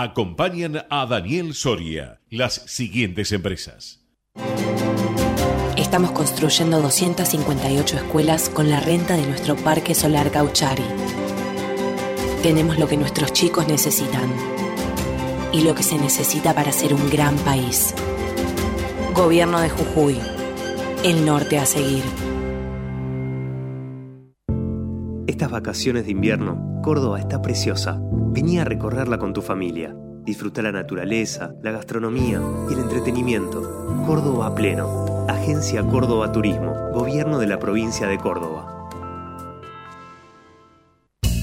Acompañan a Daniel Soria las siguientes empresas. Estamos construyendo 258 escuelas con la renta de nuestro Parque Solar Gauchari. Tenemos lo que nuestros chicos necesitan y lo que se necesita para ser un gran país. Gobierno de Jujuy. El norte a seguir. Estas vacaciones de invierno, Córdoba está preciosa. Vení a recorrerla con tu familia. Disfruta la naturaleza, la gastronomía y el entretenimiento. Córdoba pleno. Agencia Córdoba Turismo. Gobierno de la provincia de Córdoba.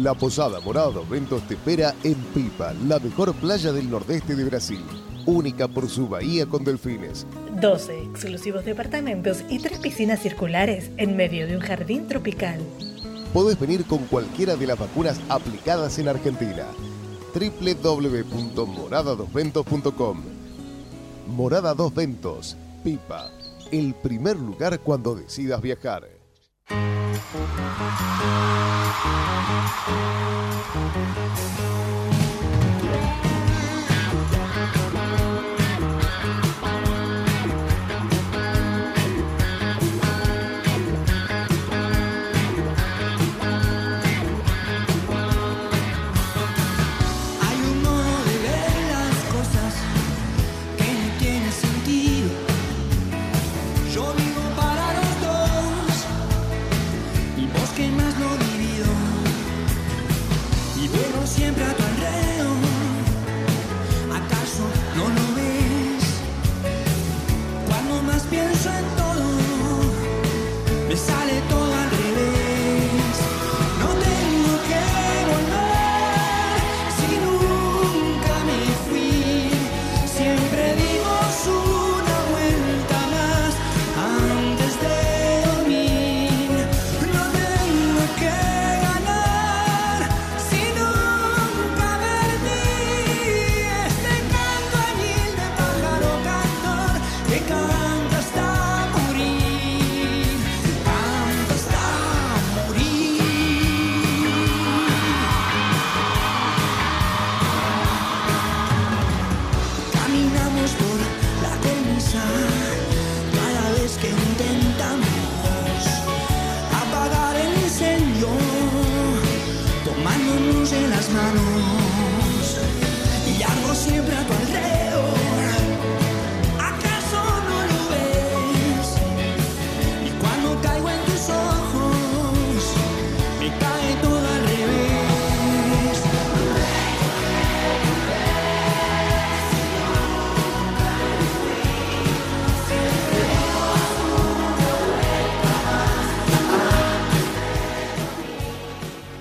La Posada Morado Ventos te espera en Pipa, la mejor playa del nordeste de Brasil. Única por su bahía con delfines. 12 exclusivos departamentos y tres piscinas circulares en medio de un jardín tropical. Podés venir con cualquiera de las vacunas aplicadas en Argentina. www.moradadosventos.com Morada Dos Ventos, Pipa. El primer lugar cuando decidas viajar. Thank you.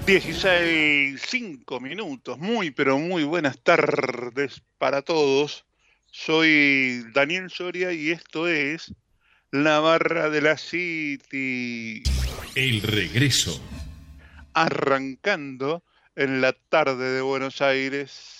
16, 5 minutos. Muy, pero muy buenas tardes para todos. Soy Daniel Soria y esto es La Barra de la City. El regreso. Arrancando en la tarde de Buenos Aires.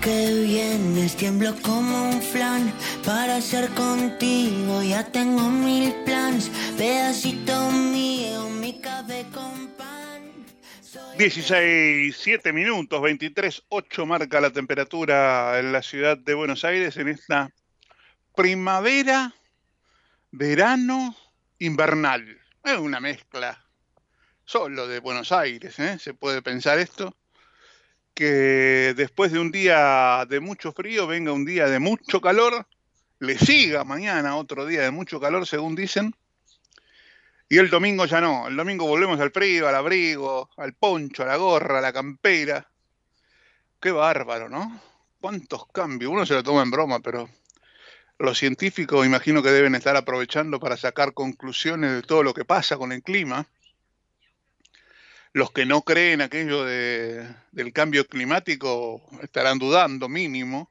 Que vienes, tiemblo como un flan. Para ser contigo ya tengo mil plans. Pedacito mío, mi café con pan. 16, 7 minutos, 23, 8 marca la temperatura en la ciudad de Buenos Aires en esta primavera, verano, invernal. Es una mezcla solo de Buenos Aires, ¿eh? se puede pensar esto, que después de un día de mucho frío venga un día de mucho calor, le siga mañana otro día de mucho calor, según dicen, y el domingo ya no, el domingo volvemos al frío, al abrigo, al poncho, a la gorra, a la campera. Qué bárbaro, ¿no? ¿Cuántos cambios? Uno se lo toma en broma, pero los científicos imagino que deben estar aprovechando para sacar conclusiones de todo lo que pasa con el clima. Los que no creen aquello de, del cambio climático estarán dudando mínimo,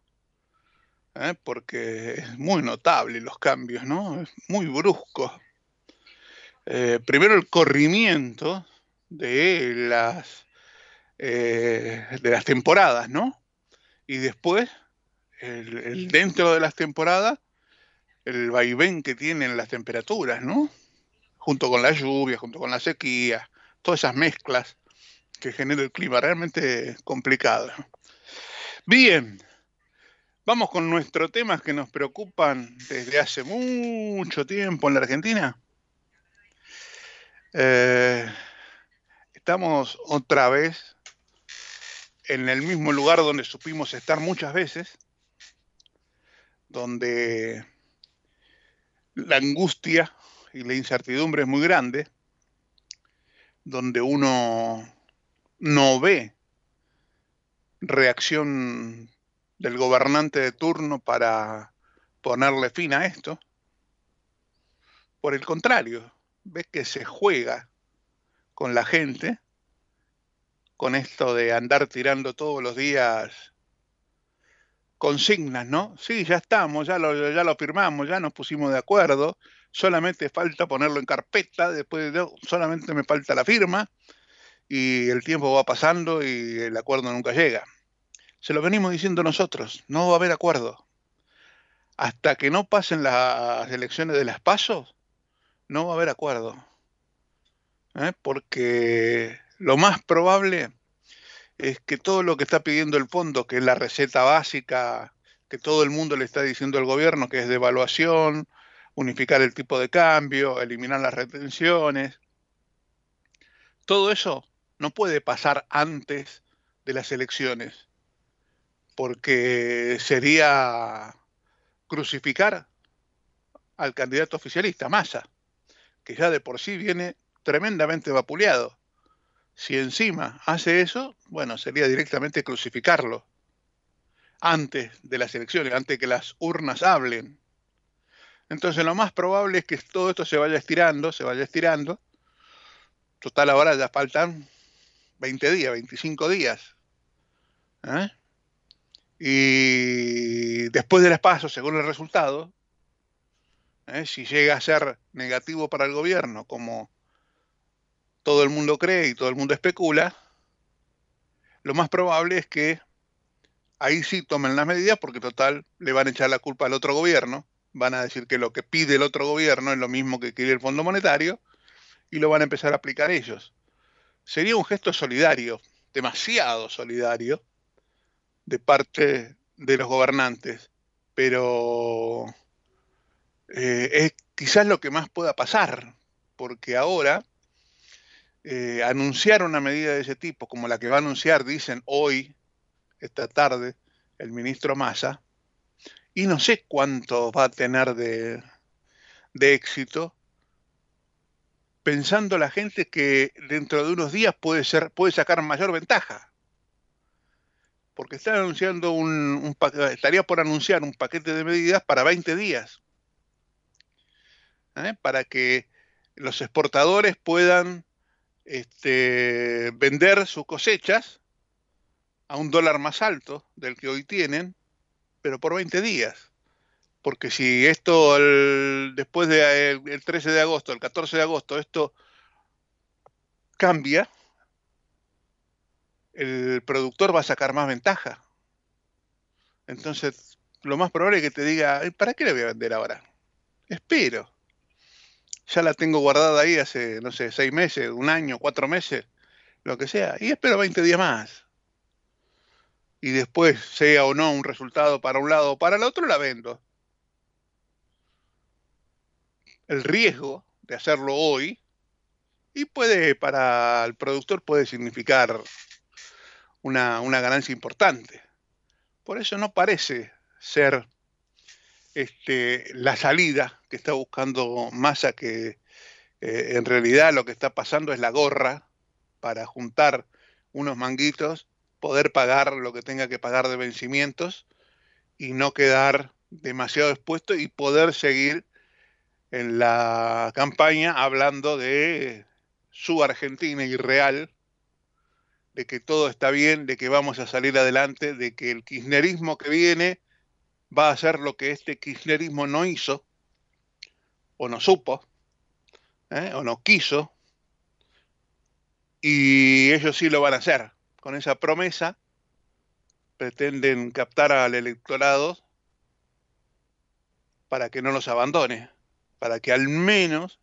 ¿eh? porque es muy notable los cambios, ¿no? Es muy brusco. Eh, primero el corrimiento de las, eh, de las temporadas, ¿no? Y después, el, el dentro de las temporadas, el vaivén que tienen las temperaturas, ¿no? Junto con la lluvia, junto con la sequía, todas esas mezclas que genera el clima, realmente complicado. Bien, vamos con nuestros temas que nos preocupan desde hace mucho tiempo en la Argentina. Eh, estamos otra vez en el mismo lugar donde supimos estar muchas veces, donde la angustia y la incertidumbre es muy grande, donde uno no ve reacción del gobernante de turno para ponerle fin a esto. Por el contrario, ves que se juega con la gente, con esto de andar tirando todos los días consignas, ¿no? Sí, ya estamos, ya lo, ya lo firmamos, ya nos pusimos de acuerdo, solamente falta ponerlo en carpeta, después de, solamente me falta la firma y el tiempo va pasando y el acuerdo nunca llega. Se lo venimos diciendo nosotros, no va a haber acuerdo. Hasta que no pasen las elecciones de las pasos, no va a haber acuerdo. ¿eh? Porque lo más probable es que todo lo que está pidiendo el fondo, que es la receta básica, que todo el mundo le está diciendo al gobierno, que es devaluación, unificar el tipo de cambio, eliminar las retenciones, todo eso no puede pasar antes de las elecciones, porque sería crucificar al candidato oficialista, Massa, que ya de por sí viene tremendamente vapuleado. Si encima hace eso, bueno, sería directamente crucificarlo antes de las elecciones, antes que las urnas hablen. Entonces lo más probable es que todo esto se vaya estirando, se vaya estirando. Total, ahora ya faltan 20 días, 25 días. ¿eh? Y después del espacio, según el resultado, ¿eh? si llega a ser negativo para el gobierno, como todo el mundo cree y todo el mundo especula, lo más probable es que ahí sí tomen las medidas porque total le van a echar la culpa al otro gobierno, van a decir que lo que pide el otro gobierno es lo mismo que quiere el Fondo Monetario y lo van a empezar a aplicar ellos. Sería un gesto solidario, demasiado solidario, de parte de los gobernantes, pero eh, es quizás lo que más pueda pasar, porque ahora eh, anunciar una medida de ese tipo, como la que va a anunciar, dicen hoy, esta tarde, el ministro Massa, y no sé cuánto va a tener de, de éxito, pensando la gente que dentro de unos días puede, ser, puede sacar mayor ventaja. Porque está anunciando un, un, estaría por anunciar un paquete de medidas para 20 días. ¿eh? Para que los exportadores puedan este, vender sus cosechas a un dólar más alto del que hoy tienen, pero por 20 días. Porque si esto después del de, 13 de agosto, el 14 de agosto, esto cambia, el productor va a sacar más ventaja. Entonces, lo más probable es que te diga, "Ay, ¿para qué le voy a vender ahora? Espero. Ya la tengo guardada ahí hace, no sé, seis meses, un año, cuatro meses, lo que sea, y espero 20 días más. Y después, sea o no un resultado para un lado o para el otro, la vendo. El riesgo de hacerlo hoy, y puede, para el productor, puede significar una, una ganancia importante. Por eso no parece ser este, la salida que está buscando Massa, que eh, en realidad lo que está pasando es la gorra para juntar unos manguitos, poder pagar lo que tenga que pagar de vencimientos y no quedar demasiado expuesto y poder seguir en la campaña hablando de su Argentina irreal, de que todo está bien, de que vamos a salir adelante, de que el kirchnerismo que viene va a hacer lo que este kirchnerismo no hizo, o no supo, ¿eh? o no quiso, y ellos sí lo van a hacer. Con esa promesa pretenden captar al electorado para que no los abandone, para que al menos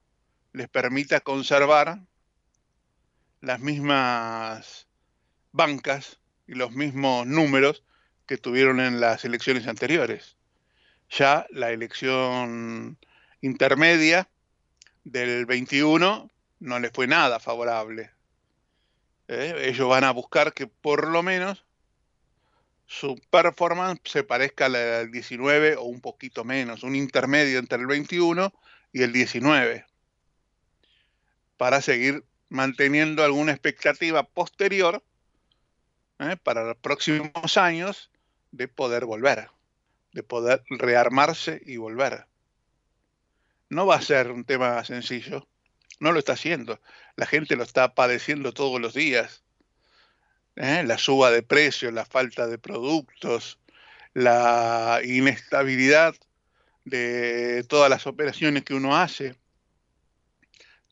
les permita conservar las mismas bancas y los mismos números que tuvieron en las elecciones anteriores. Ya la elección intermedia del 21 no les fue nada favorable. ¿Eh? Ellos van a buscar que por lo menos su performance se parezca a la del 19 o un poquito menos, un intermedio entre el 21 y el 19, para seguir manteniendo alguna expectativa posterior ¿eh? para los próximos años de poder volver, de poder rearmarse y volver. No va a ser un tema sencillo, no lo está haciendo. La gente lo está padeciendo todos los días. ¿eh? La suba de precios, la falta de productos, la inestabilidad de todas las operaciones que uno hace.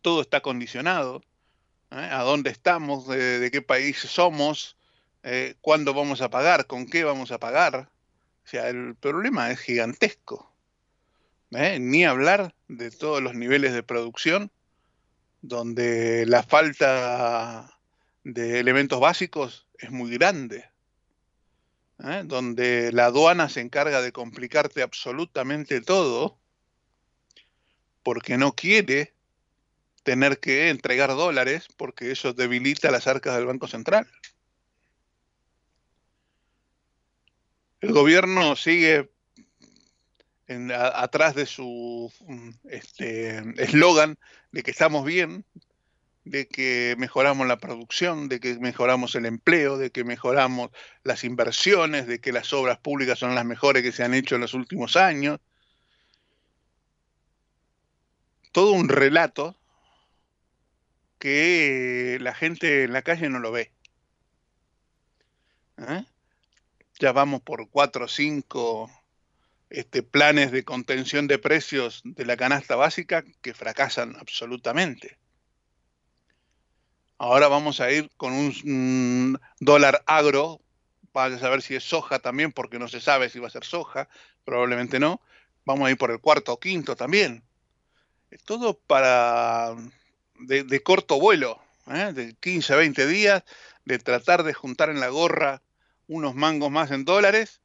Todo está condicionado. ¿eh? ¿A dónde estamos? De, qué país somos? Eh, ¿Cuándo vamos a pagar? ¿Con qué vamos a pagar? O sea, el problema es gigantesco. ¿Eh? Ni hablar de todos los niveles de producción donde la falta de elementos básicos es muy grande, ¿eh? donde la aduana se encarga de complicarte absolutamente todo, porque no quiere tener que entregar dólares, porque eso debilita las arcas del Banco Central. El gobierno sigue en, a, atrás de su eslogan este, de que estamos bien, de que mejoramos la producción, de que mejoramos el empleo, de que mejoramos las inversiones, de que las obras públicas son las mejores que se han hecho en los últimos años. Todo un relato que la gente en la calle no lo ve. ¿Eh? Ya vamos por cuatro o cinco este, planes de contención de precios de la canasta básica que fracasan absolutamente. Ahora vamos a ir con un, un dólar agro, para saber si es soja también, porque no se sabe si va a ser soja, probablemente no. Vamos a ir por el cuarto o quinto también. Todo para de, de corto vuelo, ¿eh? de 15 a 20 días, de tratar de juntar en la gorra unos mangos más en dólares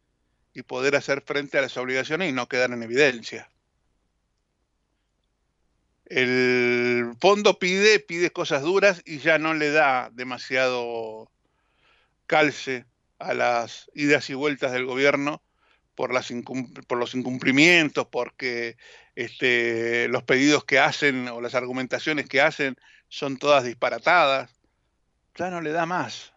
y poder hacer frente a las obligaciones y no quedar en evidencia. El fondo pide, pide cosas duras y ya no le da demasiado calce a las idas y vueltas del gobierno por, las por los incumplimientos, porque este, los pedidos que hacen o las argumentaciones que hacen son todas disparatadas. Ya no le da más.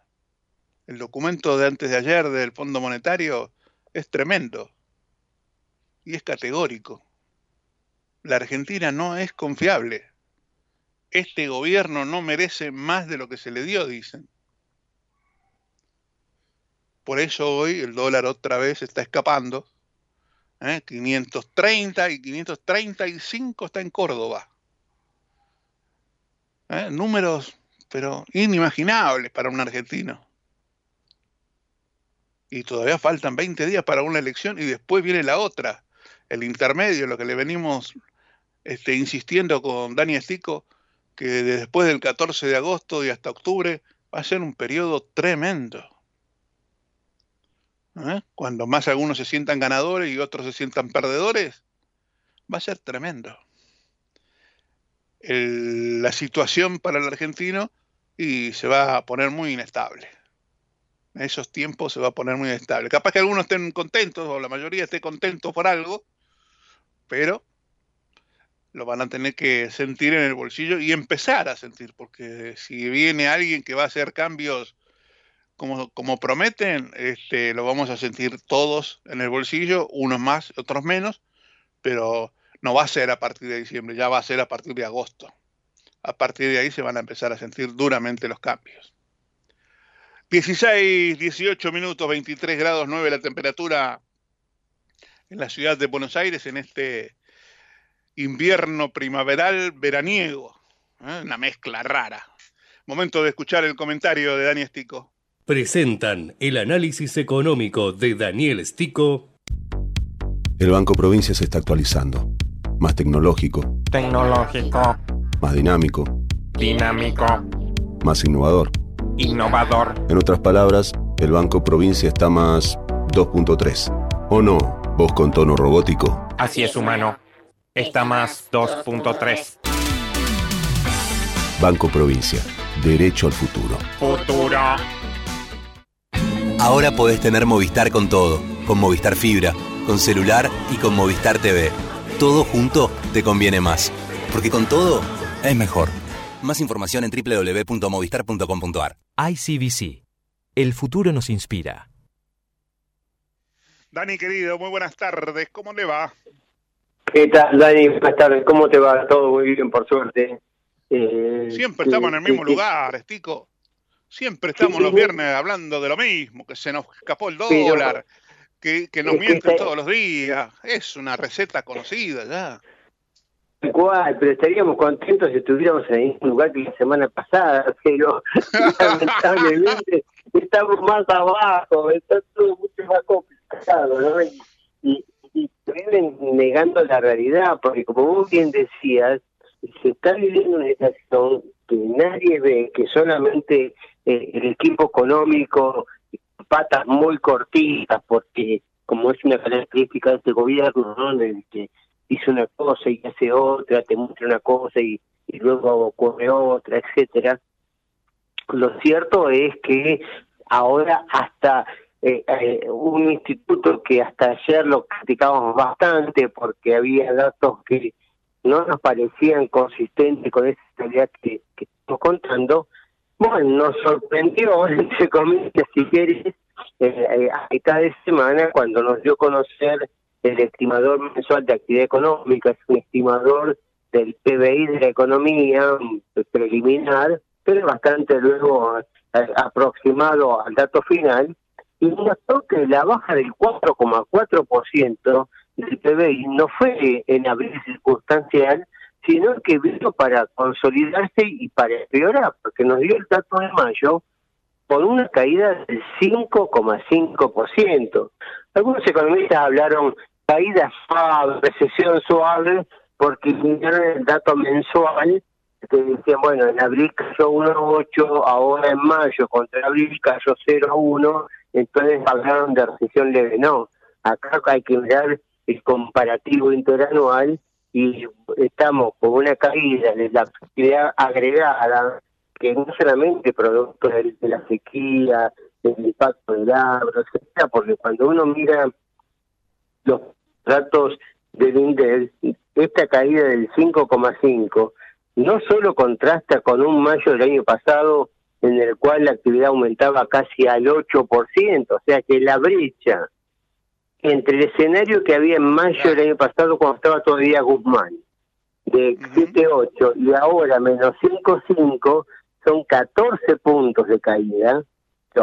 El documento de antes de ayer del Fondo Monetario es tremendo y es categórico. La Argentina no es confiable. Este gobierno no merece más de lo que se le dio, dicen. Por eso hoy el dólar otra vez está escapando. ¿eh? 530 y 535 está en Córdoba. ¿eh? Números, pero inimaginables para un argentino Y todavía faltan 20 días para una elección y después viene la otra, el intermedio, lo que le venimos este, insistiendo con Dani Estico, que después del 14 de agosto y hasta octubre va a ser un periodo tremendo. ¿Eh? Cuando más algunos se sientan ganadores y otros se sientan perdedores, va a ser tremendo. La situación para el argentino y se va a poner muy inestable. En esos tiempos se va a poner muy inestable. Capaz que algunos estén contentos o la mayoría esté contento por algo, pero lo van a tener que sentir en el bolsillo y empezar a sentir, porque si viene alguien que va a hacer cambios como, como prometen, este, lo vamos a sentir todos en el bolsillo, unos más, otros menos, pero no va a ser a partir de diciembre, ya va a ser a partir de agosto. A partir de ahí se van a empezar a sentir duramente los cambios. 16, 18 minutos, 23 grados 9 la temperatura en la ciudad de Buenos Aires en este invierno primaveral veraniego. ¿eh? Una mezcla rara. Momento de escuchar el comentario de Dani Estico. Presentan el análisis económico de Daniel Stico El Banco Provincia se está actualizando. Más tecnológico, Tecnológico, más dinámico, dinámico, más innovador. Innovador. En otras palabras, el Banco Provincia está más 2.3. ¿O no? Vos con tono robótico. Así es, humano. Está más 2.3. Banco Provincia. Derecho al futuro. Futuro. Ahora podés tener Movistar con todo, con Movistar Fibra, con celular y con Movistar TV. Todo junto te conviene más, porque con todo es mejor. Más información en www.movistar.com.ar. ICBC. El futuro nos inspira. Dani, querido, muy buenas tardes. ¿Cómo le va? ¿Qué tal, Dani? Buenas tardes. ¿Cómo te va? Todo muy bien, por suerte. Eh, Siempre estamos en el mismo eh, lugar, Estico. Siempre estamos Sí, los sí. viernes hablando de lo mismo, que se nos escapó el Pero- dólar, que, que nos que mienten todos los días. Es una receta conocida ya. Cual, pero estaríamos contentos si estuviéramos en el mismo lugar que la semana pasada, pero lamentablemente estamos más abajo, está todo mucho más complicado, ¿no? Y, y, y viven negando la realidad, porque como vos bien decías, se está viviendo una situación que nadie ve, que solamente eh, el equipo económico, patas muy cortitas, porque como es una característica de este gobierno, ¿no? El que dice una cosa y hace otra, te muestra una cosa y, y luego ocurre otra, etcétera. Lo cierto es que ahora hasta eh, eh, un instituto que hasta ayer lo criticábamos bastante porque había datos que no nos parecían consistentes con esa realidad que, estamos contando, bueno, nos sorprendió, entre comillas, si quieres, eh, a mitad de semana cuando nos dio a conocer el estimador mensual de actividad económica, es un estimador del PBI de la economía preliminar, pero bastante luego eh, aproximado al dato final, y notó que la baja del 4,4% del PBI no fue en abril circunstancial, sino que vino para consolidarse y para empeorar, porque nos dio el dato de mayo con una caída del 5,5%. Algunos economistas hablaron caída suave, recesión suave, porque miraron el dato mensual, que decían, bueno, en abril cayó 1,8, ahora en mayo contra abril cayó 0,1, entonces hablaron de recesión leve. No, acá hay que mirar el comparativo interanual y estamos con una caída de la actividad agregada que no solamente producto de, de la sequía, del impacto del agro, etcétera, porque cuando uno mira los datos del INDEX, esta caída del 5,5 no solo contrasta con un mayo del año pasado en el cual la actividad aumentaba casi al 8%, o sea que la brecha entre el escenario que había en mayo del año pasado cuando estaba todavía Guzmán, de 7,8 y ahora menos 5,5 son 14 puntos de caída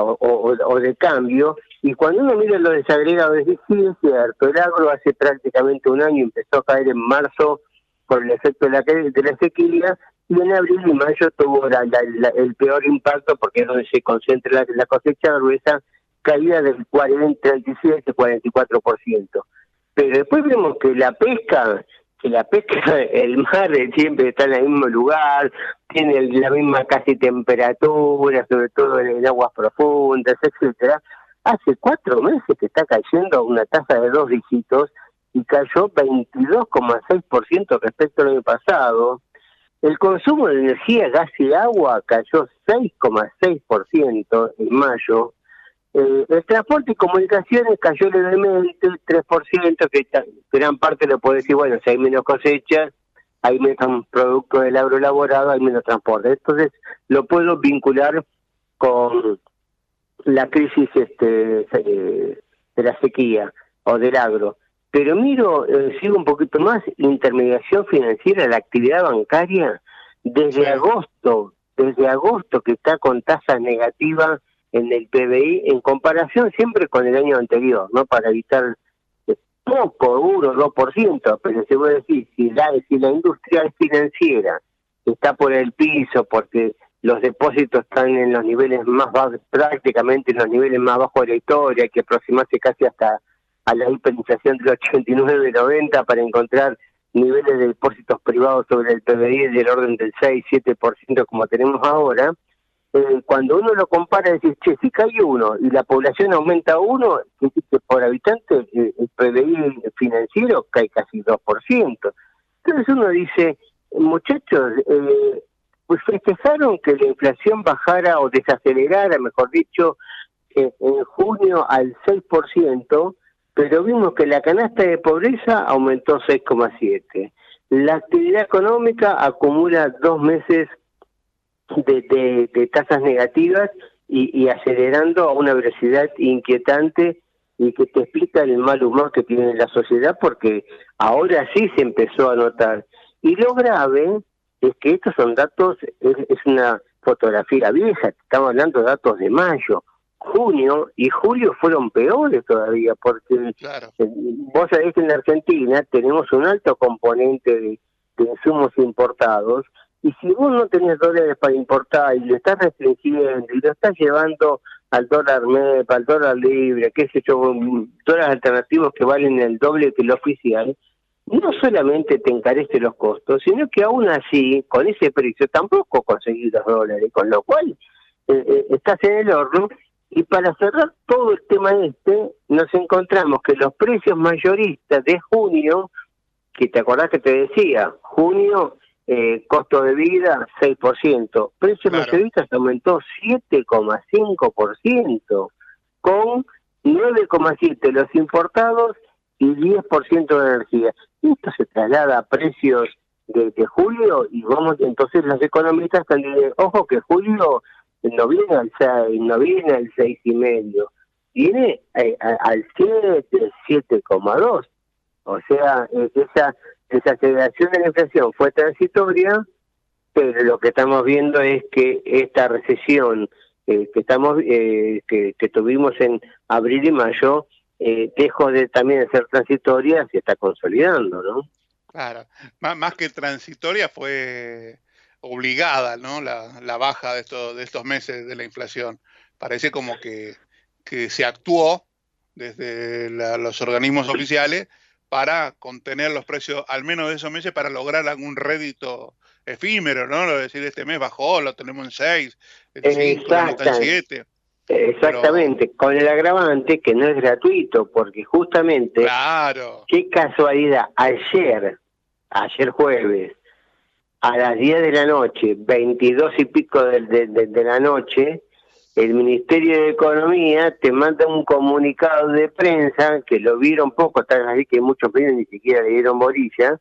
o, de cambio, y cuando uno mira los desagregados, es decir, es el agro hace prácticamente un año empezó a caer en marzo por el efecto de la, de la sequía, y en abril y mayo tuvo la- el peor impacto porque es donde se concentra la, la cosecha gruesa caída del 40, 37, 44%. Pero después vemos que la pesca, que la pesca, el mar siempre está en el mismo lugar, tiene la misma casi temperatura, sobre todo en aguas profundas, etcétera. Hace cuatro meses que está cayendo a una tasa de dos dígitos y cayó 22,6% respecto al año pasado. El consumo de energía, gas y agua cayó 6,6% en mayo. Eh, el transporte y comunicaciones cayó levemente, 3%, que gran parte lo puede decir, bueno, si hay menos cosechas, hay menos productos del agro elaborado, hay menos transporte. Entonces, lo puedo vincular con la crisis este, eh, de la sequía o del agro. Pero miro, eh, sigo un poquito más, intermediación financiera, la actividad bancaria, desde agosto, desde agosto que está con tasa negativa en el PBI, en comparación siempre con el año anterior, ¿no? Para evitar poco, 1, 2%, pero se puede decir, si la, si la industria financiera está por el piso porque los depósitos están en los niveles más bajos, prácticamente en los niveles más bajos de la historia, hay que aproximarse casi hasta a la hiperinflación del 89 90 para encontrar niveles de depósitos privados sobre el PBI del orden del 6-7% como tenemos ahora, eh, cuando uno lo compara, decir, che, si cae uno y la población aumenta uno, por habitante eh, el PBI financiero cae casi 2%. Entonces uno dice, muchachos, eh, pues festejaron que la inflación bajara o desacelerara, mejor dicho, eh, en junio al 6%, pero vimos que la canasta de pobreza aumentó 6,7%. La actividad económica acumula dos meses de, de- de tasas negativas y, y acelerando a una velocidad inquietante y que te explica el mal humor que tiene la sociedad porque ahora sí se empezó a notar. Y lo grave es que estos son datos, es, es una fotografía vieja, estamos hablando de datos de mayo, junio y julio fueron peores todavía porque vos sabés que en la Argentina tenemos un alto componente de, de insumos importados y si vos no tenés dólares para importar y lo estás restringiendo y lo estás llevando al dólar MEP, al dólar libre, qué sé yo, dólares alternativos que valen el doble que el oficial, no solamente te encarece los costos, sino que aún así, con ese precio, tampoco conseguís los dólares, con lo cual eh, eh, estás en el horno. Y para cerrar todo el tema este, nos encontramos que los precios mayoristas de junio, que te acordás que te decía, junio, eh, costo de vida 6%, precios mayoristas aumentó 7,5%, con 9,7% los importados y 10% de energía. Esto se traslada a precios de, de julio y vamos, entonces los economistas están diciendo, ojo que julio no viene al 6, no viene al 6 y medio, viene eh, al 7, 7,2. O sea, esa desaceleración de la inflación fue transitoria, pero lo que estamos viendo es que esta recesión eh, que estamos eh, que, tuvimos en abril y mayo eh, dejó de también de ser transitoria, se está consolidando, ¿no? Claro, más que transitoria fue obligada, ¿no? La, la baja de estos, de estos meses de la inflación. Parece como que, que se actuó desde la- los organismos oficiales para contener los precios, al menos de esos meses, para lograr algún rédito efímero, ¿no? Lo de decir, este mes bajó, lo tenemos en 6, en 5, está en Exacta- 7. Exactamente, con el agravante que no es gratuito, porque justamente, Claro. qué casualidad, ayer, ayer jueves, a las 10 de la noche, 22 y pico de, de- de- de la noche, el Ministerio de Economía te manda un comunicado de prensa, que lo vieron poco, tal así que muchos medios ni siquiera le dieron bolilla,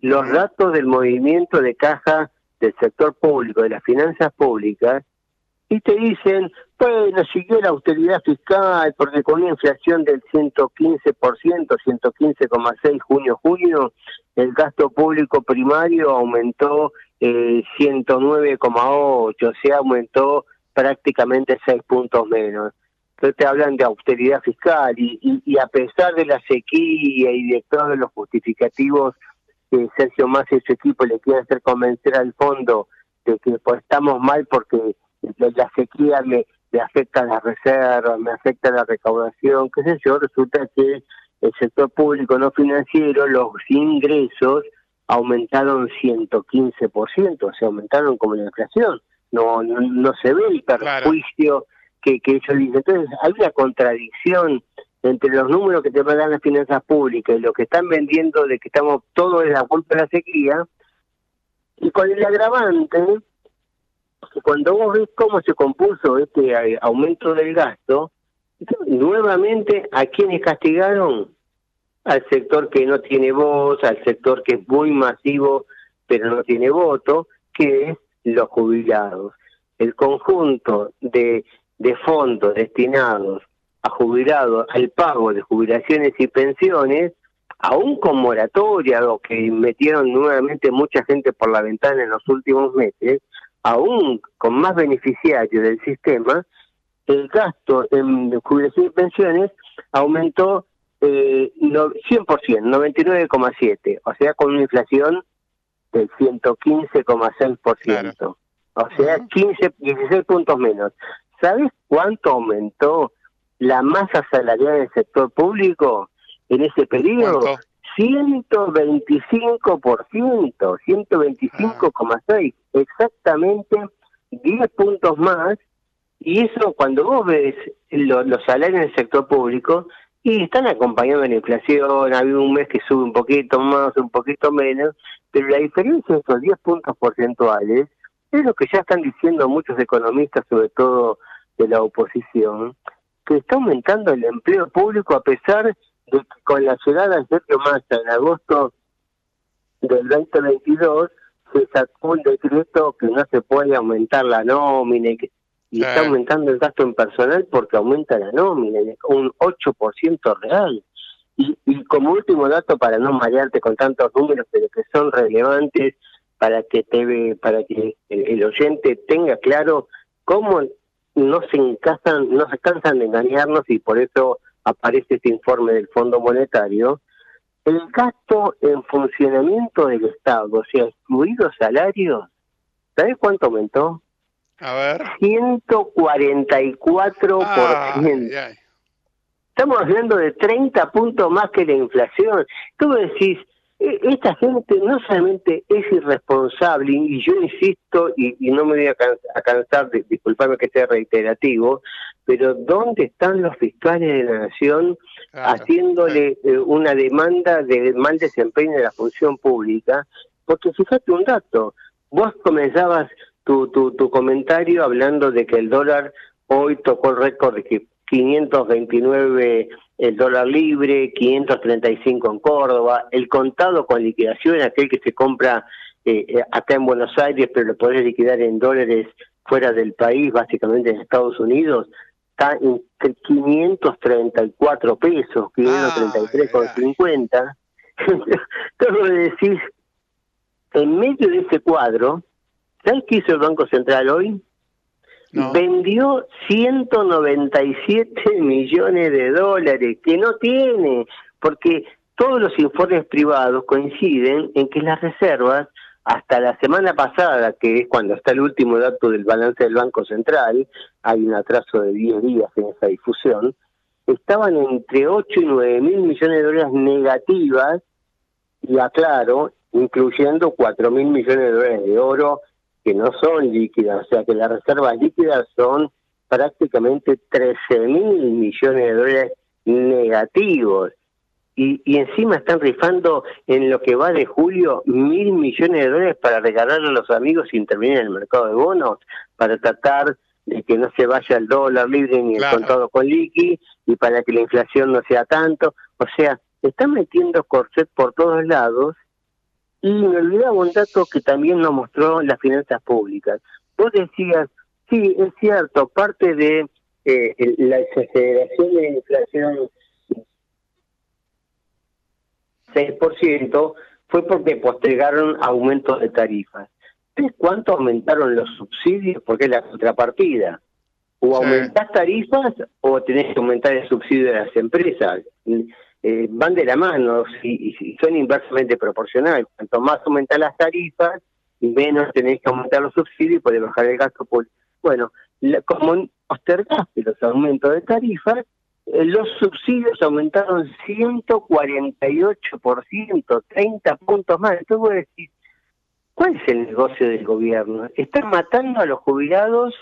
los datos del movimiento de caja del sector público, de las finanzas públicas, y te dicen, bueno, siguió la austeridad fiscal porque con una inflación del 115%, 115,6 junio-junio, el gasto público primario aumentó eh, 109,8, o sea, aumentó prácticamente 6 puntos menos. Entonces te hablan de austeridad fiscal y, a pesar de la sequía y de todos los justificativos que Sergio Massa y su equipo le quieren hacer convencer al fondo de que pues, estamos mal porque la, sequía le, me afecta las reservas, me afecta la recaudación, qué sé yo, resulta que el sector público no financiero, los ingresos aumentaron 115%, o sea, aumentaron como la inflación. No, no, no se ve el perjuicio que, que ellos dicen. Entonces, hay una contradicción entre los números que te dan las finanzas públicas y lo que están vendiendo de que estamos todos en la culpa de la sequía, y con el agravante cuando vos ves cómo se compuso este eh, aumento del gasto, nuevamente a quienes castigaron al sector que no tiene voz, al sector que es muy masivo pero no tiene voto, que es los jubilados. El conjunto de, de fondos destinados a jubilados, al pago de jubilaciones y pensiones, aún con moratoria, o que metieron nuevamente mucha gente por la ventana en los últimos meses, aún con más beneficiarios del sistema, el gasto en jubilaciones y pensiones aumentó eh, no, 100%, 99,7%, o sea, con una inflación del 115,6%, o sea, 15, 16 puntos menos. ¿Sabes cuánto aumentó la masa salarial del sector público en ese periodo? 125%, 125,6%, exactamente 10 puntos más. Y eso cuando vos ves los salarios en el sector público, y están acompañando la inflación, ha un mes que sube un poquito más, un poquito menos, pero la diferencia de esos 10 puntos porcentuales es lo que ya están diciendo muchos economistas, sobre todo de la oposición, que está aumentando el empleo público a pesar de que con la llegada de Sergio Massa en agosto del 2022 se sacó un decreto que no se puede aumentar la nómina y que y está aumentando el gasto en personal porque aumenta la nómina, un 8% real. Y, y como último dato, para no marearte con tantos números, pero que son relevantes para que te para que el, oyente tenga claro cómo no se encasan, no se cansan de engañarnos y por eso aparece este informe del Fondo Monetario. El gasto en funcionamiento del Estado, o sea, excluidos salarios, ¿sabes cuánto aumentó? A ver. 144%. Estamos hablando de 30 puntos más que la inflación. Tú decís, e, esta gente no solamente es irresponsable, y yo insisto, y, no me voy a, cansar, de disculparme que sea reiterativo, pero ¿dónde están los fiscales de la nación haciéndole eh, una demanda de mal desempeño de la función pública? Porque fíjate un dato, vos comenzabas tu, tu, tu comentario hablando de que el dólar hoy tocó el récord de que 529 el dólar libre, 535 en Córdoba, el contado con liquidación, aquel que se compra eh, eh, acá en Buenos Aires, pero lo podés liquidar en dólares fuera del país, básicamente en Estados Unidos, está en 534 pesos, 533,50. Ah, Entonces decís, en medio de ese cuadro, ¿Sabes qué hizo el Banco Central hoy? Vendió 197 millones de dólares que no tiene, porque todos los informes privados coinciden en que las reservas, hasta la semana pasada, que es cuando está el último dato del balance del Banco Central, hay un atraso de 10 días en esa difusión, estaban entre 8 y 9 mil millones de dólares negativas, y aclaro, incluyendo 4 mil millones de dólares de oro que no son líquidas, o sea que las reservas líquidas son prácticamente 13 mil millones de dólares negativos. Y, y encima están rifando en lo que va de julio mil millones de dólares para regalarle a los amigos y intervenir en el mercado de bonos, para tratar de que no se vaya el dólar libre ni el contado con liqui y para que la inflación no sea tanto. O sea, están metiendo corset por todos lados y me olvidaba un dato que también nos mostró las finanzas públicas. Vos decías, sí, es cierto, parte de eh, la exageración de la inflación 6% fue porque postergaron aumentos de tarifas. ¿Sabes cuánto aumentaron los subsidios? Porque es la contrapartida. O aumentás tarifas o tenés que aumentar el subsidio de las empresas. Eh, van de la mano y, son inversamente proporcionales. Cuanto más aumentan las tarifas, menos tenéis que aumentar los subsidios y poder bajar el gasto público. Bueno, como postergaste los aumentos de tarifas, eh, los subsidios aumentaron 148%, 30 puntos más. Entonces vos decís, ¿cuál es el negocio del gobierno? Están matando a los jubilados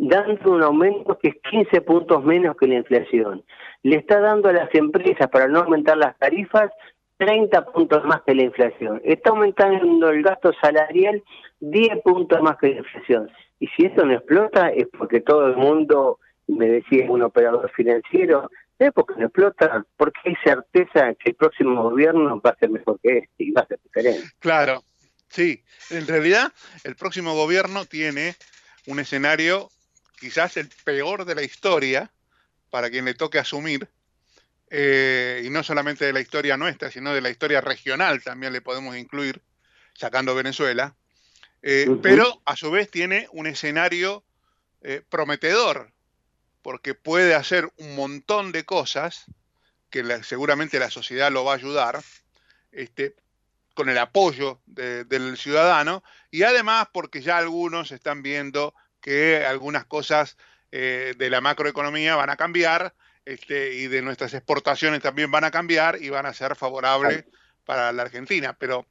dando un aumento que es 15 puntos menos que la inflación. Le está dando a las empresas para no aumentar las tarifas 30 puntos más que la inflación. Está aumentando el gasto salarial 10 puntos más que la inflación. Y si eso no explota es porque todo el mundo, me decía un operador financiero, es porque no explota, porque hay certeza que el próximo gobierno va a ser mejor que este y va a ser diferente. Claro, sí. En realidad, el próximo gobierno tiene un escenario quizás el peor de la historia para quien le toque asumir, eh, y no solamente de la historia nuestra, sino de la historia regional también le podemos incluir, sacando Venezuela, eh, pero a su vez tiene un escenario eh, prometedor, porque puede hacer un montón de cosas que la- seguramente la sociedad lo va a ayudar, este, con el apoyo de- del ciudadano, y además porque ya algunos están viendo que algunas cosas eh, de la macroeconomía van a cambiar este, y de nuestras exportaciones también van a cambiar y van a ser favorables para la Argentina. Pero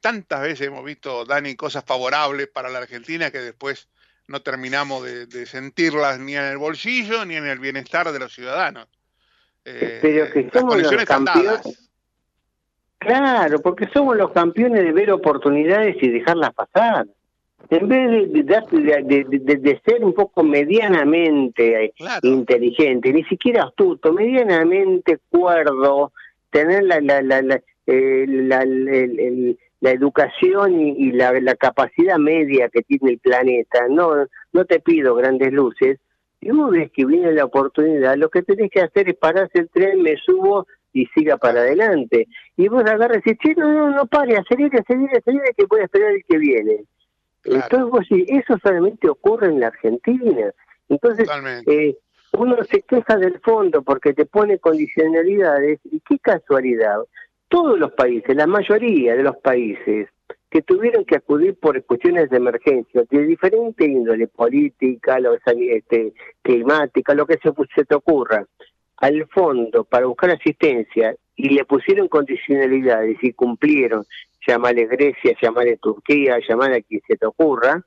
tantas veces hemos visto, Dani, cosas favorables para la Argentina que después no terminamos de, de sentirlas ni en el bolsillo ni en el bienestar de los ciudadanos. Eh, Pero que las somos los están dadas. campeones. Claro, porque somos los campeones de ver oportunidades y dejarlas pasar. En vez de, de, de- de- ser un poco medianamente eh, inteligente, ni siquiera astuto, medianamente cuerdo, tener la, la, la, la, eh, la- el- la educación y, y la, la capacidad media que tiene el planeta. No, no te pido grandes luces. Si vos ves que viene la oportunidad, lo que tenés que hacer es pararse el tren, me subo y siga para adelante. Y vos agarras y decís, che, no, no, no pare, acelere, acelere, acelere, que voy a esperar el que viene. Entonces vos decís, eso solamente ocurre en la Argentina. Entonces, eh, uno se queja del fondo porque te pone condicionalidades, y qué casualidad. Todos los países, la mayoría de los países que tuvieron que acudir por cuestiones de emergencia, de diferente índole, política, lo, este, climática, lo que se, se te ocurra, al fondo para buscar asistencia y le pusieron condicionalidades y cumplieron, llamale Grecia, llamale Turquía, llamale a quien se te ocurra,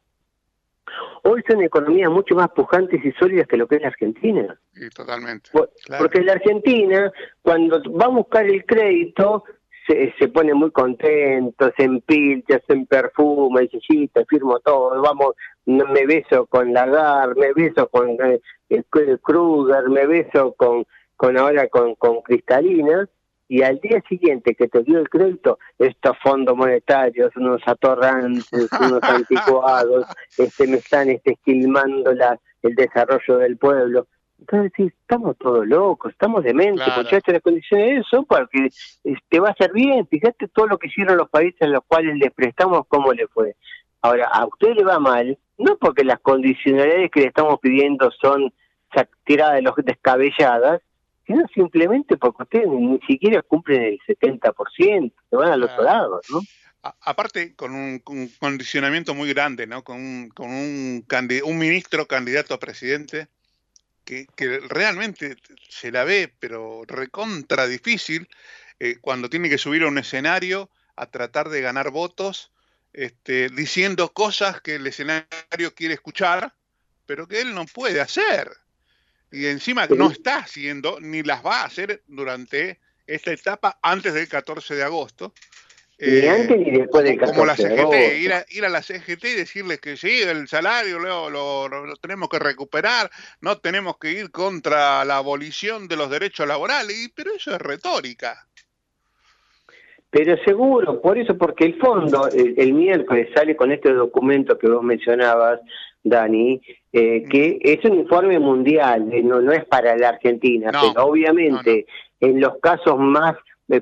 hoy son economías mucho más pujantes y sólidas que lo que es la Argentina. Sí, totalmente. Por- Claro. Porque la Argentina, cuando va a buscar el crédito, se, se pone muy contento, se empilcha, se perfuma, dice, sí, te firmo todo, vamos, me beso con Lagarde, me beso con eh, Kruger, me beso con, con ahora con, con Cristalina, y al día siguiente que te dio el crédito, estos fondos monetarios, unos atorrantes, unos anticuados, este, me están este, esquilmando la, el desarrollo del pueblo. Entonces sí, estamos todos locos, estamos dementes, Claro. muchachos, las condiciones son porque eh, te va a hacer bien, fíjate todo lo que hicieron los países a los cuales les prestamos, cómo le fue. Ahora, a usted le va mal, no porque las condicionalidades que le estamos pidiendo son tiradas de los descabelladas, sino simplemente porque ustedes ni, siquiera cumplen el 70%, se van al otro lado, ¿no? A- aparte, con un, con un condicionamiento muy grande, ¿no? Con un, con un, ministro candidato a presidente que, que realmente se la ve, pero recontra difícil, eh, cuando tiene que subir a un escenario a tratar de ganar votos, este, diciendo cosas que el escenario quiere escuchar, pero que él no puede hacer. Y encima no está haciendo, ni las va a hacer durante esta etapa antes del 14 de agosto. Ni Eh, antes ni después del como la 14 de CGT, ir a, ir a la CGT y decirles que sí, el salario lo, lo- tenemos que recuperar, no tenemos que ir contra la abolición de los derechos laborales, y- pero eso es retórica. Pero seguro, por eso, porque el fondo, el, el miércoles sale con este documento que vos mencionabas, Dani, eh, que es un informe mundial, eh, no, no es para la Argentina, pero obviamente en los casos más eh,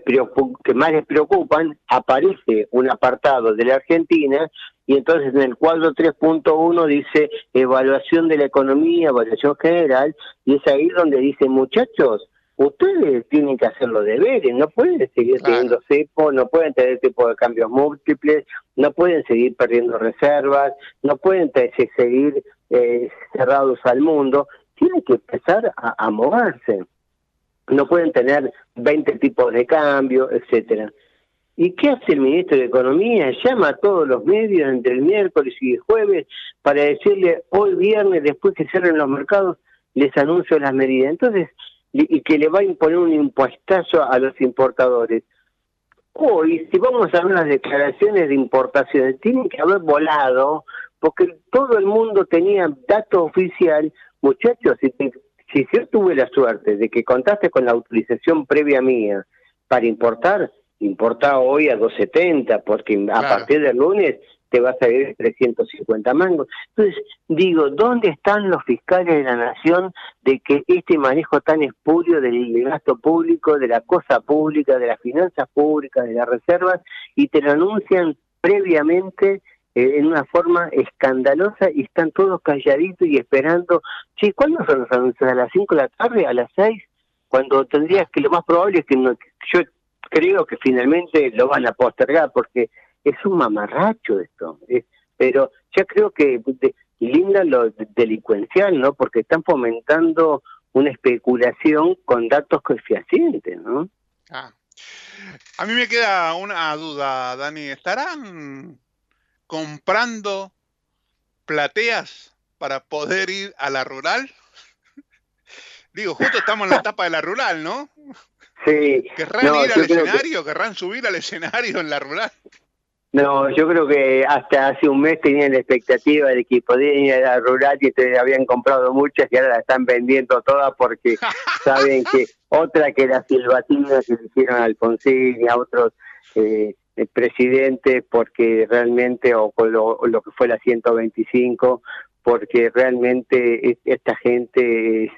que más les preocupan, aparece un apartado de la Argentina y entonces en el cuadro 3.1 dice evaluación de la economía, evaluación general, y es ahí donde dice, muchachos, ustedes tienen que hacer los deberes, no pueden seguir teniendo cepo, no pueden tener tipo de cambios múltiples, no pueden seguir perdiendo reservas, no pueden seguir eh, cerrados al mundo, tiene que empezar a, a moverse. No pueden tener 20 tipos de cambio, etcétera. ¿Y qué hace el ministro de Economía? Llama a todos los medios entre el miércoles y el jueves para decirle hoy viernes, después que cierren los mercados, les anuncio las medidas. Entonces, y y que le va a imponer un impuestazo a los importadores. Hoy, si vamos a ver las declaraciones de importaciones, tienen que haber volado, porque todo el mundo tenía dato oficial. Muchachos, si, te- si yo tuve la suerte de que contaste con la autorización previa mía para importar, importa hoy a 270, porque a partir del lunes te vas a ir 350 mangos. Entonces, digo, ¿dónde están los fiscales de la nación de que este manejo tan espurio del gasto público, de la cosa pública, de las finanzas públicas, de las reservas, y te lo anuncian previamente eh, en una forma escandalosa y están todos calladitos y esperando? Che, ¿cuándo son los anuncios? ¿A las 5 de la tarde? ¿A las 6? Cuando tendrías que lo más probable es que no, yo creo que finalmente lo van a postergar porque es un mamarracho esto. Es- pero ya creo que de- linda lo de- delincuencial, ¿no? Porque están fomentando una especulación con datos fehacientes, ¿no? Ah. A mí me queda una duda, Dani. ¿Estarán comprando plateas para poder ir a la rural? Digo, justo estamos en la etapa de la rural, ¿no? Sí. ¿Querrán No, ir al que- escenario? ¿Querrán subir al escenario en la rural? No, yo creo que hasta hace un mes tenían la expectativa de que podían ir a la rural y entonces habían comprado muchas y ahora la están vendiendo todas porque saben que otra que la silbatina que le hicieron a Alfonsín y a otros eh, presidentes porque realmente, o o lo que fue la 125, porque realmente es- esta gente es-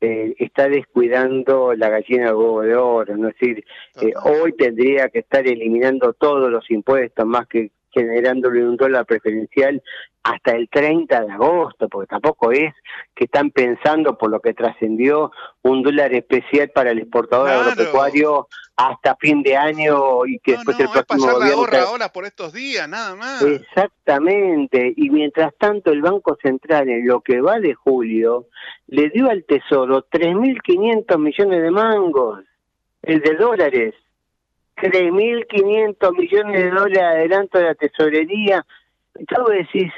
eh, está descuidando la gallina del huevo de oro, ¿no? es decir, eh, hoy tendría que estar eliminando todos los impuestos más que generándole un dólar preferencial hasta el 30 de agosto, porque tampoco es que están pensando, por lo que trascendió, un dólar especial para el exportador Claro. agropecuario hasta fin de año y que después el Es próximo pasar la gobierno... gorra tra- ahora por estos días, nada más. Exactamente, y mientras tanto el Banco Central en lo que va de julio le dio al Tesoro 3.500 millones de mangos, el de dólares, 3.500 millones de dólares de adelanto de la tesorería. Tú decís,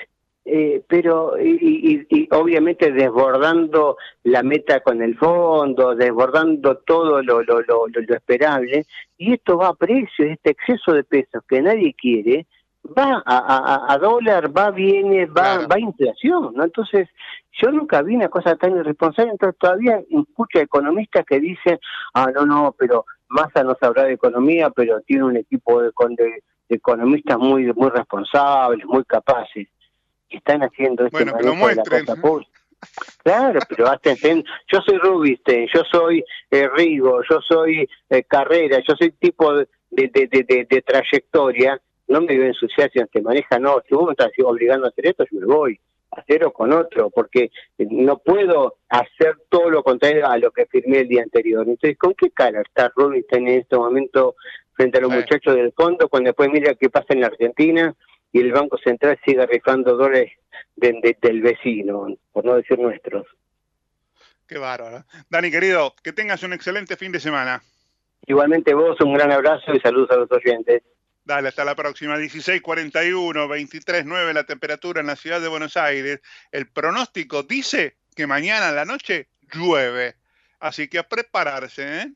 eh, pero y, y- y obviamente desbordando la meta con el fondo, desbordando todo lo, lo, lo- lo esperable, y esto va a precio, este exceso de pesos que nadie quiere, va a, a- a dólar, va, viene, va, va a inflación, ¿no? Entonces, yo nunca vi una cosa tan irresponsable, entonces todavía escucho economistas que dicen, ah, no, no, pero Massa no sabrá de economía, pero tiene un equipo de, de- de economistas muy, muy responsables, muy capaces, que están haciendo este Bueno, manejo de la cosa pública. Claro, pero hacen, yo soy Rubinstein, yo soy eh, Rigo, yo soy eh, Carrera, yo soy tipo de, de, de- de trayectoria, no me voy a ensuciar si te maneja, no, si vos me estás obligando a hacer esto, yo me voy a hacer o con otro, porque no puedo hacer todo lo contrario a lo que firmé el día anterior. Entonces, ¿con qué cara está Rubinstein en este momento frente a los muchachos del fondo cuando después mira qué pasa en la Argentina y el Banco Central sigue rifando dólares de- de- del vecino, por no decir nuestros? Qué bárbaro. Dani, querido, que tengas un excelente fin de semana. Igualmente vos, un gran abrazo y saludos a los oyentes. Dale, hasta la próxima. 16:41, 23:9 la temperatura en la ciudad de Buenos Aires. El pronóstico dice que mañana a la noche llueve. Así que a prepararse, ¿eh?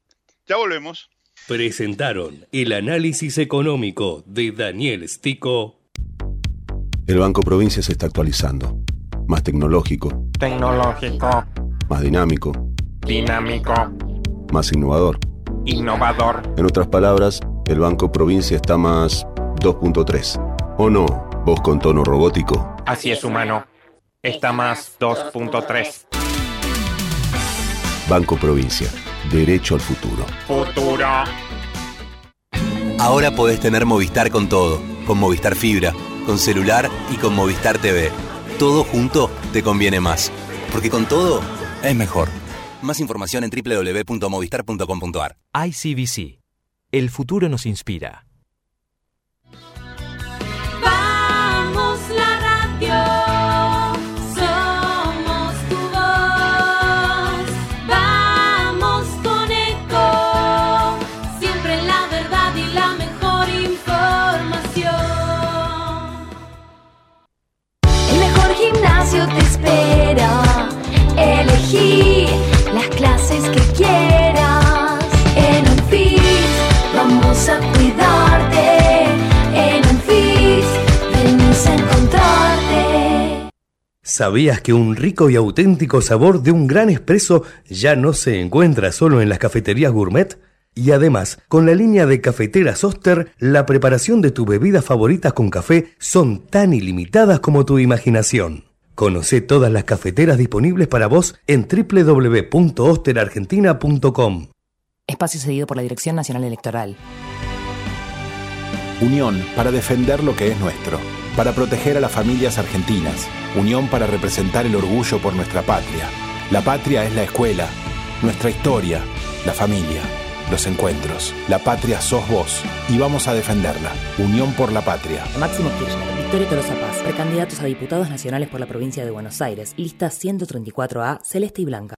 Ya volvemos. Presentaron el análisis económico de Daniel Stico. El Banco Provincia se está actualizando. Más tecnológico, Tecnológico, más dinámico, dinámico, más innovador. innovador. En otras palabras, el Banco Provincia está más 2.3. ¿O no? Vos con tono robótico. Así es, humano. Está más 2.3. Banco Provincia. Derecho al futuro. Futuro. Ahora podés tener Movistar con todo, con Movistar Fibra, con celular y con Movistar TV. Todo junto te conviene más, porque con todo es mejor. Más información en www.movistar.com.ar. ICBC. El futuro nos inspira. ¿Sabías que un rico y auténtico sabor de un gran espresso ya no se encuentra solo en las cafeterías gourmet? Y además, con la línea de cafeteras Oster, la preparación de tus bebidas favoritas con café son tan ilimitadas como tu imaginación. Conoce todas las cafeteras disponibles para vos en www.osterargentina.com. Espacio cedido por la Dirección Nacional Electoral. Unión para defender lo que es nuestro, para proteger a las familias argentinas, unión para representar el orgullo por nuestra patria. La patria es la escuela, nuestra historia, la familia, los encuentros. La patria sos vos y vamos a defenderla. Unión por la patria. Máximo Kirchner, Victoria Tolosa Paz, precandidatos a diputados nacionales por la provincia de Buenos Aires, lista 134A, celeste y blanca.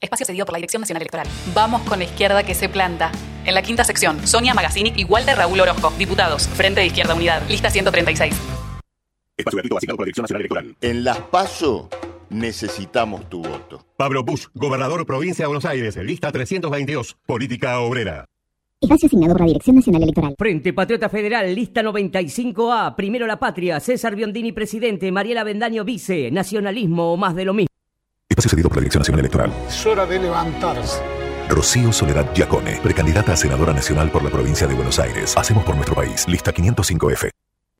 Espacio cedido por la Dirección Nacional Electoral. Vamos con la izquierda que se planta. En la quinta sección, Sonia Magazzini y Walter Raúl Orozco, diputados, Frente de Izquierda Unidad, lista 136. Espacio gratuito asignado por la Dirección Nacional Electoral. En las PASO necesitamos tu voto. Pablo Bush, gobernador provincia de Buenos Aires, lista 322, política obrera. Espacio asignado por la Dirección Nacional Electoral. Frente Patriota Federal, lista 95A, Primero la Patria, César Biondini presidente, Mariela Bendaño vice, nacionalismo o más de lo mismo. Espacio cedido por la Dirección Nacional Electoral. Es hora de levantarse. Rocío Soledad Giacone, precandidata a senadora nacional por la provincia de Buenos Aires. Hacemos por nuestro país. Lista 505F.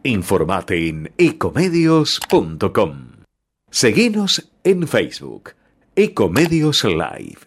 Informate en ecomedios.com. Seguinos en Facebook. Ecomedios Live.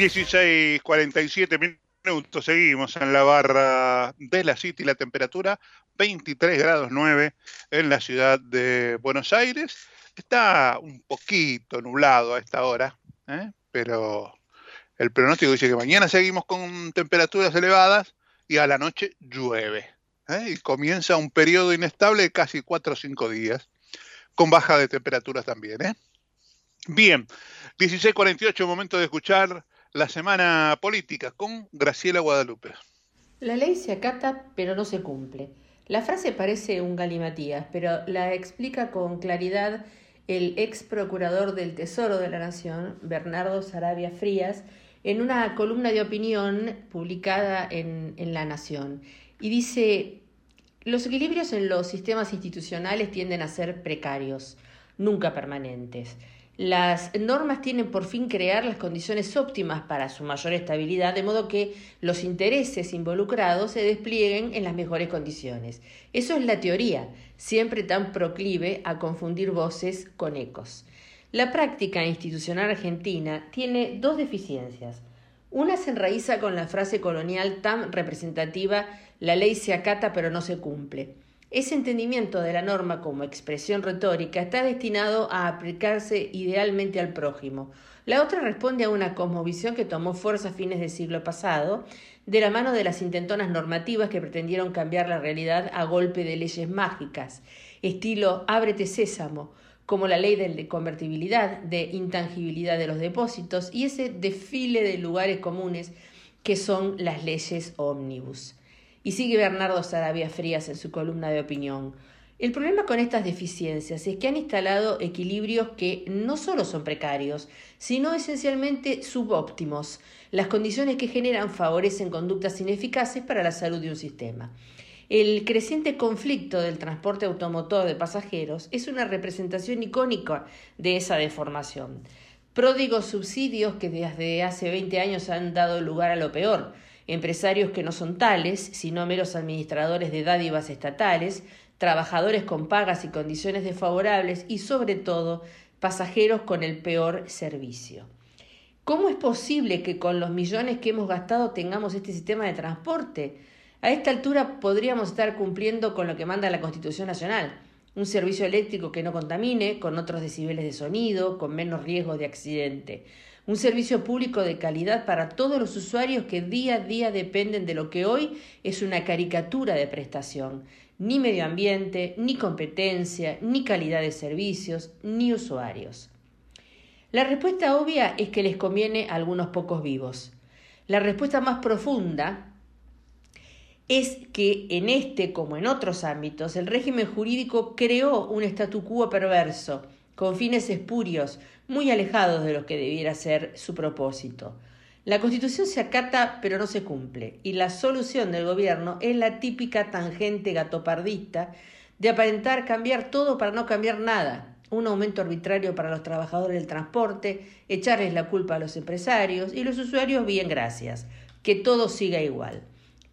16, 47 minutos. minutos, seguimos en la barra de la City, la temperatura 23 grados 9 en la ciudad de Buenos Aires. Está un poquito nublado a esta hora, ¿eh? pero el pronóstico dice que mañana seguimos con temperaturas elevadas y a la noche llueve. ¿eh? Y comienza un periodo inestable de casi 4 o 5 días, con baja de temperaturas también. ¿eh? Bien, 16.48, momento de escuchar la semana política con Graciela Guadalupe. La ley se acata, pero no se cumple. La frase parece un galimatías, pero la explica con claridad el ex procurador del Tesoro de la Nación, Bernardo Sarabia Frías, en una columna de opinión publicada en, en La Nación. Y dice, los equilibrios en los sistemas institucionales tienden a ser precarios, nunca permanentes. Las normas tienen por fin crear las condiciones óptimas para su mayor estabilidad, de modo que los intereses involucrados se desplieguen en las mejores condiciones. Eso es la teoría, siempre tan proclive a confundir voces con ecos. La práctica institucional argentina tiene dos deficiencias. Una se enraiza con la frase colonial tan representativa la ley se acata pero no se cumple. Ese entendimiento de la norma como expresión retórica está destinado a aplicarse idealmente al prójimo. La otra responde a una cosmovisión que tomó fuerza a fines del siglo pasado, de la mano de las intentonas normativas que pretendieron cambiar la realidad a golpe de leyes mágicas, estilo ábrete sésamo, como la ley de convertibilidad, de intangibilidad de los depósitos y ese desfile de lugares comunes que son las leyes ómnibus. Y sigue Bernardo Sarabia Frías en su columna de opinión. El problema con estas deficiencias es que han instalado equilibrios que no solo son precarios, sino esencialmente subóptimos. Las condiciones que generan favorecen conductas ineficaces para la salud de un sistema. El creciente conflicto del transporte automotor de pasajeros es una representación icónica de esa deformación. Pródigos subsidios que desde hace 20 años han dado lugar a lo peor, empresarios que no son tales, sino meros administradores de dádivas estatales, trabajadores con pagas y condiciones desfavorables y, sobre todo, pasajeros con el peor servicio. ¿Cómo es posible que con los millones que hemos gastado tengamos este sistema de transporte? A esta altura podríamos estar cumpliendo con lo que manda la Constitución Nacional, un servicio eléctrico que no contamine, con otros decibeles de sonido, con menos riesgo de accidente un servicio público de calidad para todos los usuarios que día a día dependen de lo que hoy es una caricatura de prestación. Ni medio ambiente, ni competencia, ni calidad de servicios, ni usuarios. La respuesta obvia es que les conviene a algunos pocos vivos. La respuesta más profunda es que en este como en otros ámbitos el régimen jurídico creó un statu quo perverso, con fines espurios, muy alejados de lo que debiera ser su propósito. La Constitución se acata pero no se cumple, y la solución del gobierno es la típica tangente gatopardista de aparentar cambiar todo para no cambiar nada, un aumento arbitrario para los trabajadores del transporte, echarles la culpa a los empresarios y los usuarios bien gracias, que todo siga igual.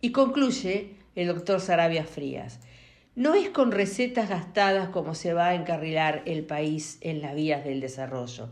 Y concluye el doctor Sarabia Frías. No es con recetas gastadas como se va a encarrilar el país en las vías del desarrollo.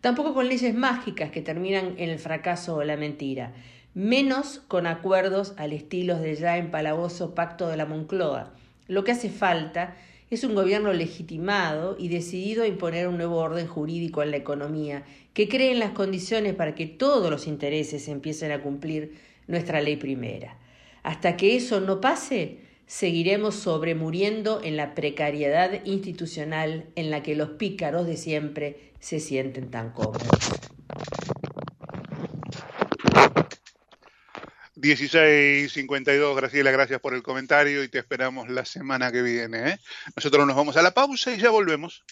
Tampoco con leyes mágicas que terminan en el fracaso o la mentira. Menos con acuerdos al estilo del ya empalagoso pacto de la Moncloa. Lo que hace falta es un gobierno legitimado y decidido a imponer un nuevo orden jurídico en la economía, que cree en las condiciones para que todos los intereses empiecen a cumplir nuestra ley primera. Hasta que eso no pase, seguiremos sobremuriendo en la precariedad institucional en la que los pícaros de siempre se sienten tan cómodos. 16.52, Graciela, gracias por el comentario y te esperamos la semana que viene. ¿eh? Nosotros nos vamos a la pausa y ya volvemos.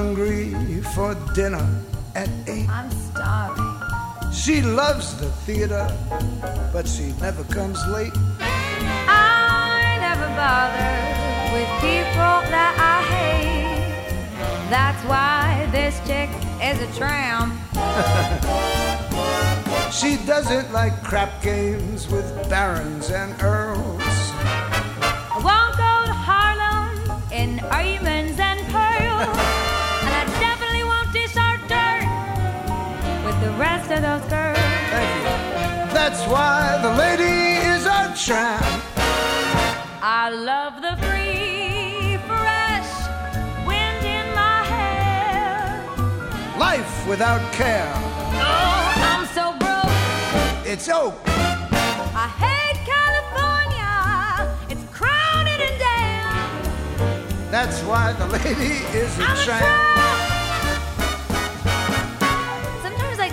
hungry for dinner at eight. I'm starving. She loves the theater, but she never comes late. I never bother with people that I hate. That's why this chick is a tramp. she doesn't like crap games with barons and earls. I won't go to Harlem in diamonds and pearls. Rest of those girls. That's why the lady is a tramp. I love the free, fresh wind in my hair. Life without care. Oh, I'm so broke. It's oak. I hate California. It's crowded and damn. That's why the lady is a I'm a tramp.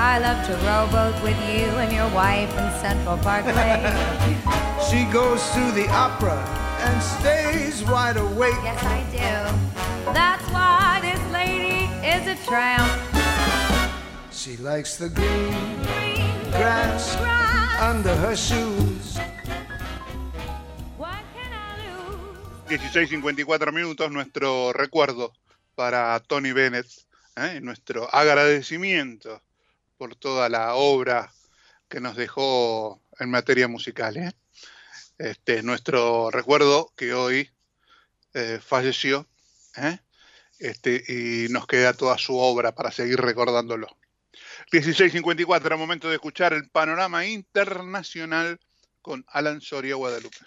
And I love to rowboat with you and your wife in Central Parkway. She goes to the opera and stays wide awake. yes, I do. That's why this lady is a tramp. She likes the green grass under her shoes. 16.54 minutos, nuestro recuerdo para Tony Bennett, ¿eh? nuestro agradecimiento por toda la obra que nos dejó en materia musical. ¿eh? Este, nuestro recuerdo que hoy eh, falleció ¿eh? este, y nos queda toda su obra para seguir recordándolo. 16.54, momento de escuchar el panorama internacional con Alan Soria Guadalupe.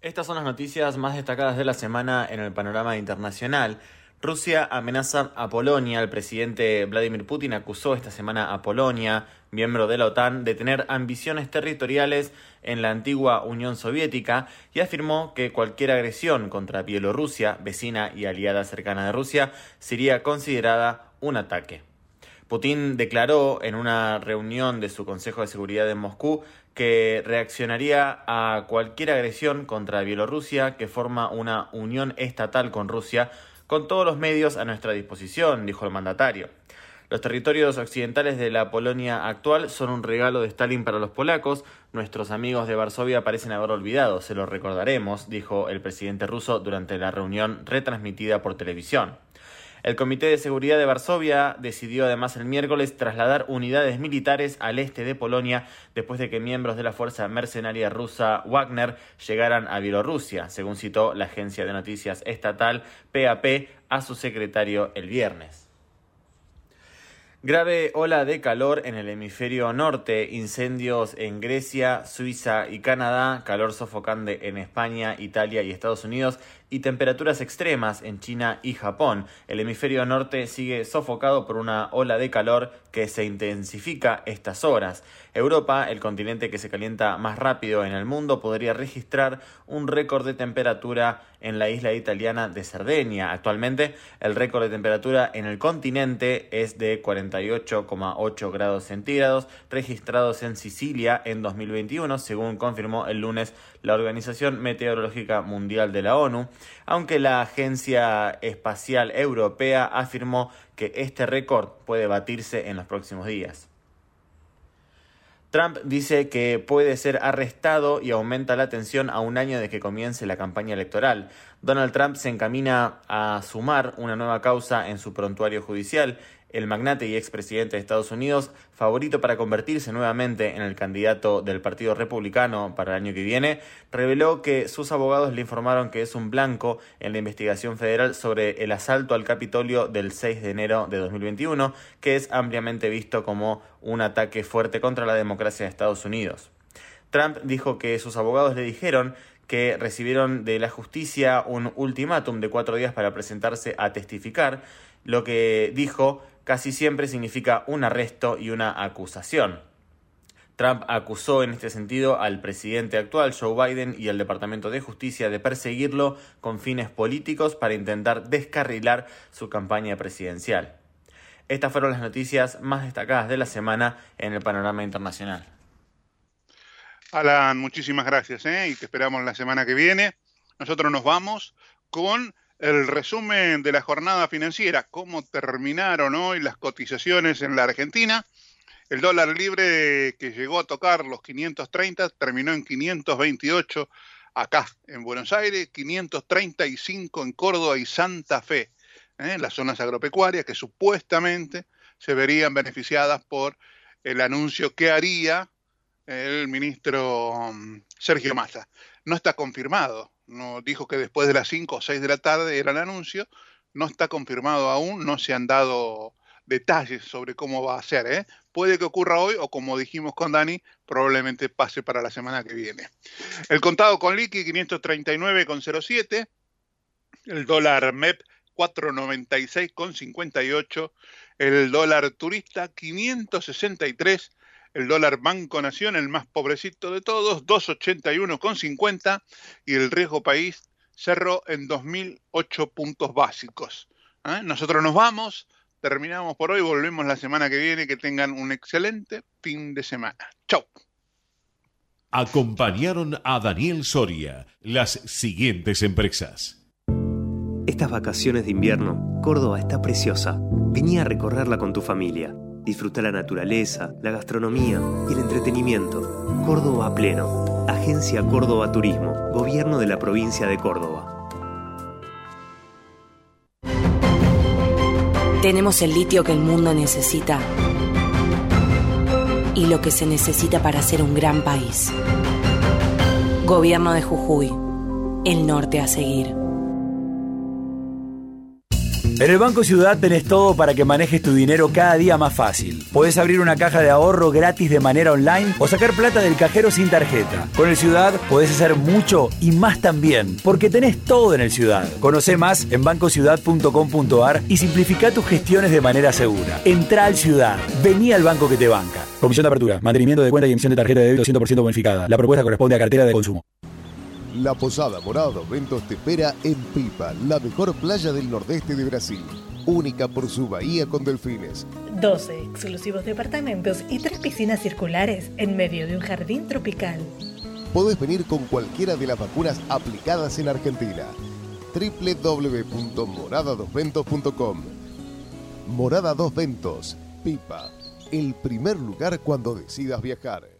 Estas son las noticias más destacadas de la semana en el panorama internacional. Rusia amenaza a Polonia. El presidente Vladimir Putin acusó esta semana a Polonia, miembro de la OTAN, de tener ambiciones territoriales en la antigua Unión Soviética y afirmó que cualquier agresión contra Bielorrusia, vecina y aliada cercana de Rusia, sería considerada un ataque. Putin declaró en una reunión de su Consejo de Seguridad en Moscú que reaccionaría a cualquier agresión contra Bielorrusia que forma una unión estatal con Rusia con todos los medios a nuestra disposición, dijo el mandatario. Los territorios occidentales de la Polonia actual son un regalo de Stalin para los polacos. Nuestros amigos de Varsovia parecen haber olvidado, se lo recordaremos, dijo el presidente ruso durante la reunión retransmitida por televisión. El Comité de Seguridad de Varsovia decidió además el miércoles trasladar unidades militares al este de Polonia después de que miembros de la fuerza mercenaria rusa Wagner llegaran a Bielorrusia, según citó la agencia de noticias estatal PAP a su secretario el viernes. Grave ola de calor en el hemisferio norte, incendios en Grecia, Suiza y Canadá, calor sofocante en España, Italia y Estados Unidos y temperaturas extremas en China y Japón. El hemisferio norte sigue sofocado por una ola de calor que se intensifica estas horas. Europa, el continente que se calienta más rápido en el mundo, podría registrar un récord de temperatura en la isla italiana de Cerdeña. Actualmente, el récord de temperatura en el continente es de 48,8 grados centígrados, registrados en Sicilia en 2021, según confirmó el lunes la Organización Meteorológica Mundial de la ONU, aunque la Agencia Espacial Europea afirmó que este récord puede batirse en los próximos días. Trump dice que puede ser arrestado y aumenta la tensión a un año de que comience la campaña electoral. Donald Trump se encamina a sumar una nueva causa en su prontuario judicial. El magnate y expresidente de Estados Unidos, favorito para convertirse nuevamente en el candidato del Partido Republicano para el año que viene, reveló que sus abogados le informaron que es un blanco en la investigación federal sobre el asalto al Capitolio del 6 de enero de 2021, que es ampliamente visto como un ataque fuerte contra la democracia de Estados Unidos. Trump dijo que sus abogados le dijeron que recibieron de la justicia un ultimátum de cuatro días para presentarse a testificar, lo que dijo casi siempre significa un arresto y una acusación. Trump acusó en este sentido al presidente actual, Joe Biden, y al Departamento de Justicia de perseguirlo con fines políticos para intentar descarrilar su campaña presidencial. Estas fueron las noticias más destacadas de la semana en el panorama internacional. Alan, muchísimas gracias ¿eh? y te esperamos la semana que viene. Nosotros nos vamos con el resumen de la jornada financiera, cómo terminaron hoy las cotizaciones en la Argentina. El dólar libre que llegó a tocar los 530 terminó en 528 acá en Buenos Aires, 535 en Córdoba y Santa Fe, ¿eh? las zonas agropecuarias que supuestamente se verían beneficiadas por el anuncio que haría el ministro mm, Sergio Massa. No está confirmado, no dijo que después de las 5 o 6 de la tarde era el anuncio, no está confirmado aún, no se han dado detalles sobre cómo va a ser. ¿eh? Puede que ocurra hoy o como dijimos con Dani, probablemente pase para la semana que viene. El contado con liqui 539,07, el dólar MEP 496,58, el dólar turista 563, el dólar Banco Nación, el más pobrecito de todos, 281,50 y el riesgo país cerró en 2008 puntos básicos. ¿eh? Nosotros nos vamos terminamos por hoy, volvemos la semana que viene, que tengan un excelente fin de semana. Chau. Acompañaron a Daniel Soria las siguientes empresas. Estas vacaciones de invierno, Córdoba está preciosa. Vení a recorrerla con tu familia. Disfruta la naturaleza, la gastronomía y el entretenimiento. Córdoba pleno. Agencia Córdoba Turismo. Gobierno de la provincia de Córdoba. Tenemos el litio que el mundo necesita y lo que se necesita para ser un gran país. Gobierno de Jujuy. El norte a seguir. En el Banco Ciudad tenés todo para que manejes tu dinero cada día más fácil. Podés abrir una caja de ahorro gratis de manera online o sacar plata del cajero sin tarjeta. Con el Ciudad podés hacer mucho y más también, porque tenés todo en el Ciudad. Conoce más en bancociudad.com.ar y simplifica tus gestiones de manera segura. Entra al Ciudad. Vení al banco que te banca. Comisión de apertura, mantenimiento de cuenta y emisión de tarjeta de débito 100% bonificada. La propuesta corresponde a cartera de consumo. La Posada Morada Dos Ventos te espera en Pipa, la mejor playa del nordeste de Brasil. Única por su bahía con delfines. 12 exclusivos departamentos y tres piscinas circulares en medio de un jardín tropical. Podés venir con cualquiera de las vacunas aplicadas en Argentina. www.moradadosventos.com Morada Dos Ventos, Pipa, el primer lugar cuando decidas viajar.